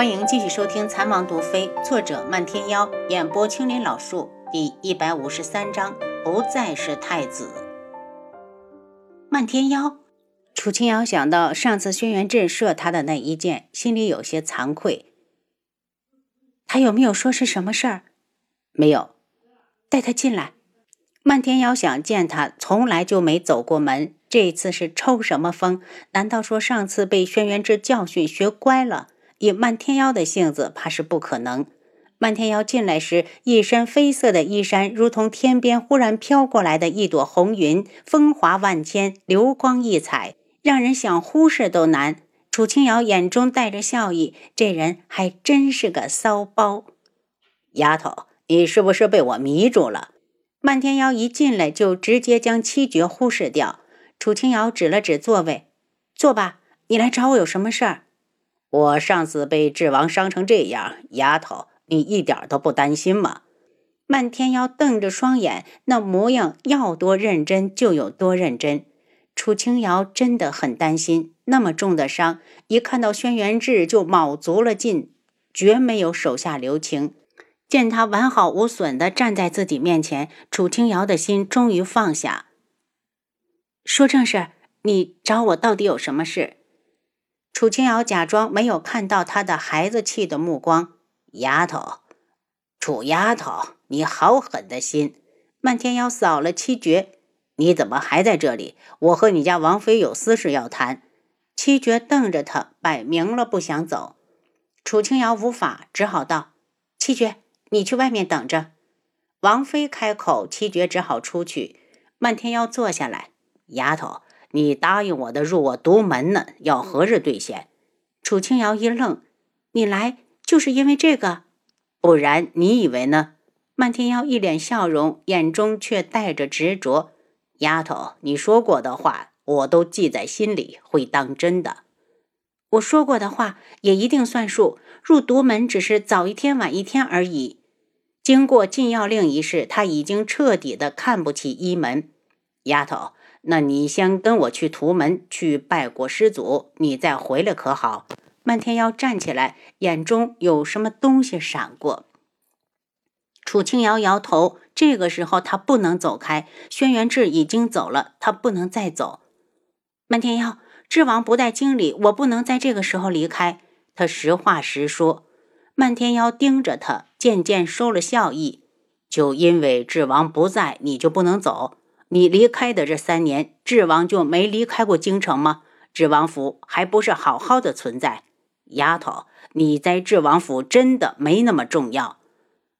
欢迎继续收听《残王毒妃》，作者漫天妖，演播青林老树。第一百五十三章，不再是太子。漫天妖，楚清瑶想到上次轩辕震射他的那一箭，心里有些惭愧。他有没有说是什么事儿？没有。带他进来。漫天妖想见他，从来就没走过门。这次是抽什么风？难道说上次被轩辕志教训学乖了？以漫天妖的性子，怕是不可能。漫天妖进来时，一身绯色的衣衫，如同天边忽然飘过来的一朵红云，风华万千，流光溢彩，让人想忽视都难。楚清瑶眼中带着笑意，这人还真是个骚包。丫头，你是不是被我迷住了？漫天妖一进来就直接将七绝忽视掉。楚清瑶指了指座位，坐吧。你来找我有什么事儿？我上次被智王伤成这样，丫头，你一点都不担心吗？漫天妖瞪着双眼，那模样要多认真就有多认真。楚清瑶真的很担心，那么重的伤，一看到轩辕志就卯足了劲，绝没有手下留情。见他完好无损地站在自己面前，楚清瑶的心终于放下。说正事，你找我到底有什么事？楚清瑶假装没有看到他的孩子气的目光。丫头，楚丫头，你好狠的心！漫天妖扫了七绝，你怎么还在这里？我和你家王妃有私事要谈。七绝瞪着他，摆明了不想走。楚清瑶无法，只好道：“七绝，你去外面等着。”王妃开口，七绝只好出去。漫天妖坐下来，丫头。你答应我的入我独门呢，要何日兑现？楚清瑶一愣：“你来就是因为这个？不然你以为呢？”漫天妖一脸笑容，眼中却带着执着：“丫头，你说过的话我都记在心里，会当真的。我说过的话也一定算数。入独门只是早一天晚一天而已。经过禁药令一事，他已经彻底的看不起一门。丫头。”那你先跟我去图门去拜过师祖，你再回来可好？漫天妖站起来，眼中有什么东西闪过。楚清瑶摇头，这个时候他不能走开。轩辕志已经走了，他不能再走。漫天妖，智王不带经理，我不能在这个时候离开。他实话实说。漫天妖盯着他，渐渐收了笑意。就因为智王不在，你就不能走？你离开的这三年，智王就没离开过京城吗？智王府还不是好好的存在？丫头，你在智王府真的没那么重要。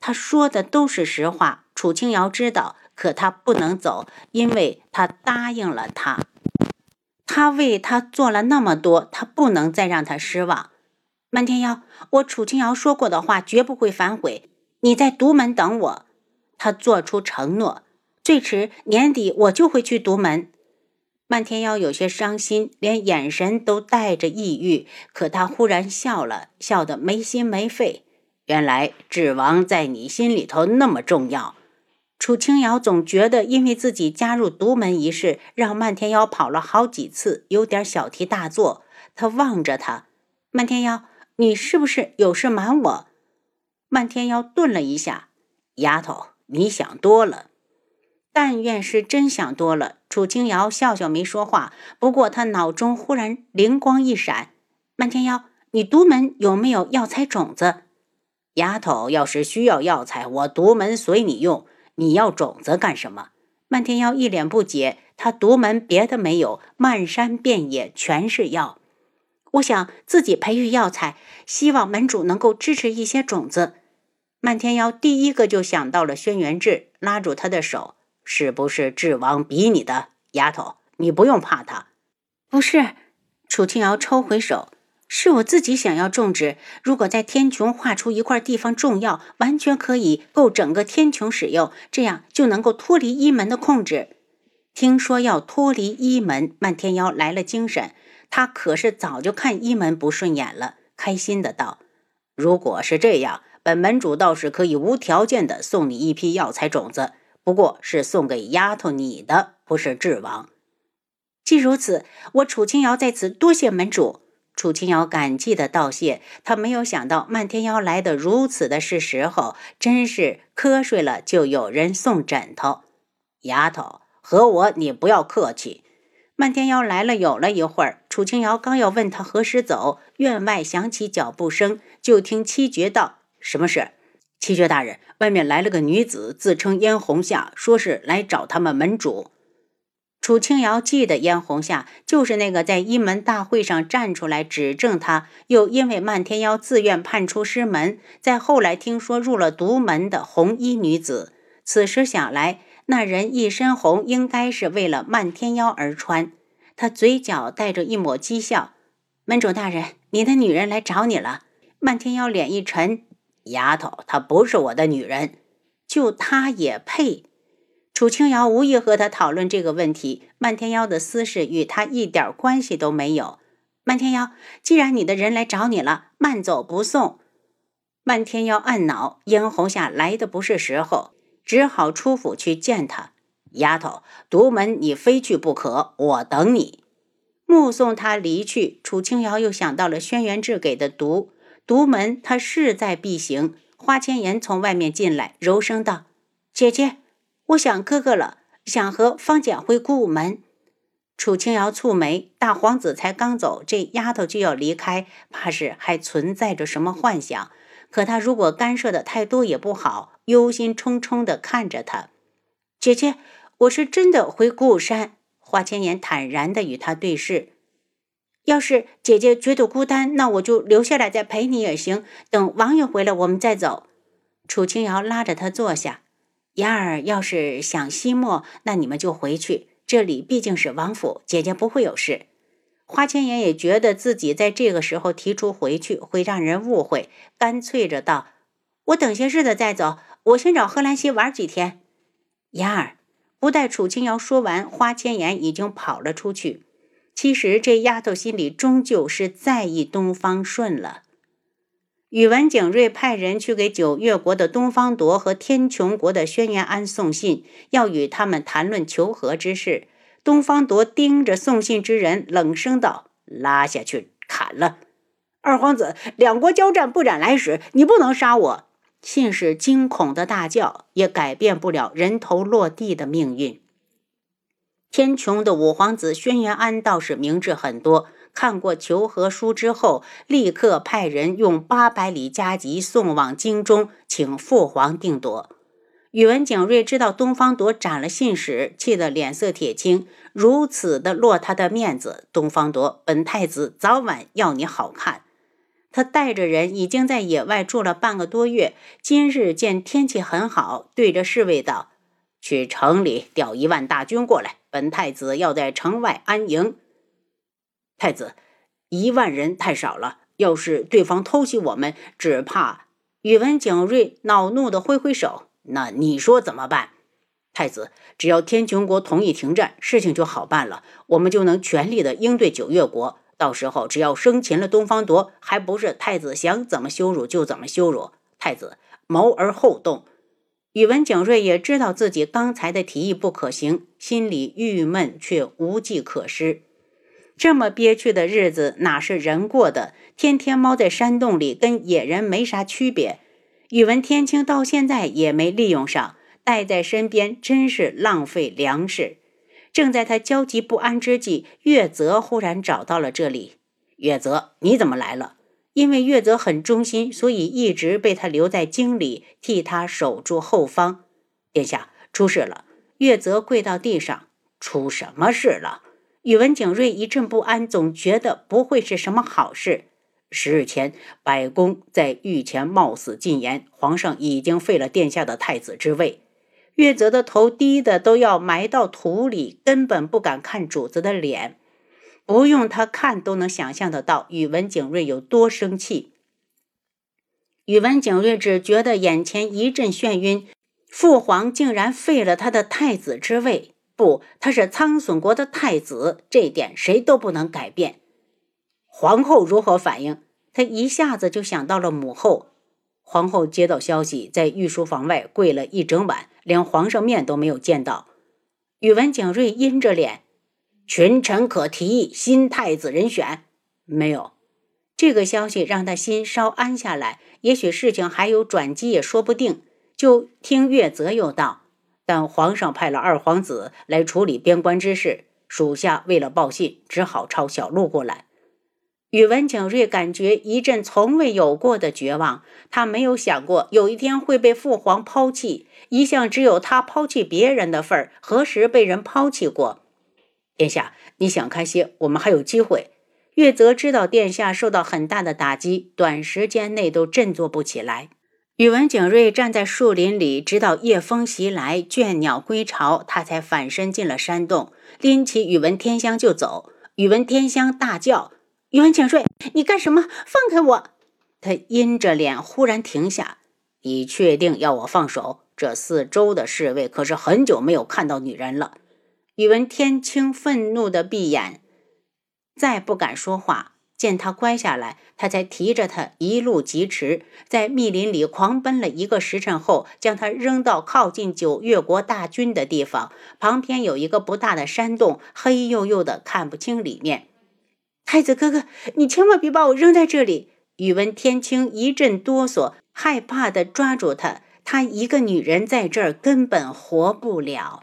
他说的都是实话，楚清瑶知道，可他不能走，因为他答应了他，他为他做了那么多，他不能再让他失望。漫天妖，我楚清瑶说过的话绝不会反悔。你在独门等我。他做出承诺。最迟年底我就会去独门。漫天妖有些伤心，连眼神都带着抑郁。可他忽然笑了笑，得没心没肺。原来智王在你心里头那么重要。楚清瑶总觉得，因为自己加入独门一事，让漫天妖跑了好几次，有点小题大做。他望着他，漫天妖，你是不是有事瞒我？漫天妖顿了一下，丫头，你想多了。但愿是真想多了。楚清瑶笑笑没说话，不过他脑中忽然灵光一闪：“漫天妖，你独门有没有药材种子？丫头，要是需要药材，我独门随你用。你要种子干什么？”漫天妖一脸不解：“他独门别的没有，漫山遍野全是药。我想自己培育药材，希望门主能够支持一些种子。”漫天妖第一个就想到了轩辕志，拉住他的手。是不是智王逼你的，丫头？你不用怕他。不是，楚清瑶抽回手，是我自己想要种植。如果在天穹划出一块地方种药，完全可以够整个天穹使用，这样就能够脱离一门的控制。听说要脱离一门，漫天妖来了精神。他可是早就看一门不顺眼了，开心的道：“如果是这样，本门主倒是可以无条件的送你一批药材种子。”不过是送给丫头你的，不是智王。既如此，我楚清瑶在此多谢门主。楚清瑶感激的道谢，他没有想到漫天妖来的如此的是时候，真是瞌睡了就有人送枕头。丫头，和我你不要客气。漫天妖来了，有了一会儿，楚清瑶刚要问他何时走，院外响起脚步声，就听七绝道：“什么事？”七绝大人，外面来了个女子，自称燕红夏，说是来找他们门主。楚清瑶记得燕红夏就是那个在一门大会上站出来指证他，又因为漫天妖自愿叛出师门，再后来听说入了独门的红衣女子。此时想来，那人一身红，应该是为了漫天妖而穿。他嘴角带着一抹讥笑：“门主大人，你的女人来找你了。”漫天妖脸一沉：“丫头，她不是我的女人，就她也配？”楚清瑶无意和他讨论这个问题，漫天妖的私事与他一点关系都没有。漫天妖，既然你的人来找你了，慢走不送。漫天妖暗恼，嫣红夏来的不是时候，只好出府去见他。丫头，独门你非去不可，我等你。目送他离去，楚清瑶又想到了轩辕志给的毒，独门他势在必行。花千颜从外面进来，柔声道：“姐姐。”我想哥哥了，想和方简回古武门。楚清瑶蹙眉，大皇子才刚走，这丫头就要离开，怕是还存在着什么幻想。可他如果干涉的太多也不好，忧心忡忡地看着他。姐姐，我是真的回古武山。花千颜坦然地与他对视。要是姐姐觉得孤单，那我就留下来再陪你也行。等王爷回来，我们再走。楚清瑶拉着他坐下。雅儿要是想西莫，那你们就回去。这里毕竟是王府，姐姐不会有事。花千颜也觉得自己在这个时候提出回去会让人误会，干脆着道：“我等些日子再走，我先找贺兰溪玩几天。”雅儿不待楚清瑶说完，花千颜已经跑了出去。其实这丫头心里终究是在意东方顺了。宇文景睿派人去给九月国的东方铎和天穹国的轩辕安送信，要与他们谈论求和之事。东方铎盯着送信之人，冷声道：“拉下去砍了！二皇子，两国交战不斩来使，你不能杀我！”信使惊恐的大叫，也改变不了人头落地的命运。天穹的五皇子轩辕安倒是明智很多。看过求和书之后，立刻派人用八百里加急送往京中，请父皇定夺。宇文景睿知道东方铎斩了信使，气得脸色铁青，如此的落他的面子。东方铎，本太子早晚要你好看。他带着人已经在野外住了半个多月，今日见天气很好，对着侍卫道：“去城里调一万大军过来，本太子要在城外安营。”太子，一万人太少了。要是对方偷袭我们，只怕……宇文景睿恼怒地挥挥手。那你说怎么办？太子，只要天穹国同意停战，事情就好办了。我们就能全力的应对九月国。到时候只要生擒了东方铎，还不是太子想怎么羞辱就怎么羞辱？太子谋而后动。宇文景睿也知道自己刚才的提议不可行，心里郁闷却无计可施。这么憋屈的日子哪是人过的？天天猫在山洞里，跟野人没啥区别。宇文天青到现在也没利用上，带在身边真是浪费粮食。正在他焦急不安之际，月泽忽然找到了这里。月泽，你怎么来了？因为月泽很忠心，所以一直被他留在京里，替他守住后方。殿下，出事了！月泽跪到地上，出什么事了？宇文景睿一阵不安，总觉得不会是什么好事。十日前，百公在御前冒死进言，皇上已经废了殿下的太子之位。月泽的头低的都要埋到土里，根本不敢看主子的脸。不用他看都能想象得到宇文景睿有多生气。宇文景睿只觉得眼前一阵眩晕，父皇竟然废了他的太子之位。不，他是苍隼国的太子，这点谁都不能改变。皇后如何反应？他一下子就想到了母后。皇后接到消息，在御书房外跪了一整晚，连皇上面都没有见到。宇文景睿阴着脸：“群臣可提议新太子人选？没有。这个消息让他心稍安下来，也许事情还有转机也说不定。就听岳泽又道：“但皇上派了二皇子来处理边关之事，属下为了报信，只好抄小路过来。”宇文景睿感觉一阵从未有过的绝望。他没有想过有一天会被父皇抛弃，一向只有他抛弃别人的份儿，何时被人抛弃过？殿下，你想开些，我们还有机会。月泽知道殿下受到很大的打击，短时间内都振作不起来。宇文景睿站在树林里，直到夜风袭来，倦鸟归巢，他才反身进了山洞，拎起宇文天香就走。宇文天香大叫。宇文景睿，你干什么？放开我！他阴着脸，忽然停下。你确定要我放手？这四周的侍卫可是很久没有看到女人了。宇文天青愤怒的闭眼，再不敢说话。见他乖下来，他才提着他一路疾驰，在密林里狂奔了一个时辰后，将他扔到靠近九月国大军的地方。旁边有一个不大的山洞，黑黝黝的，看不清里面。太子哥哥，你千万别把我扔在这里！宇文天青一阵哆嗦，害怕的抓住他。他一个女人在这儿根本活不了。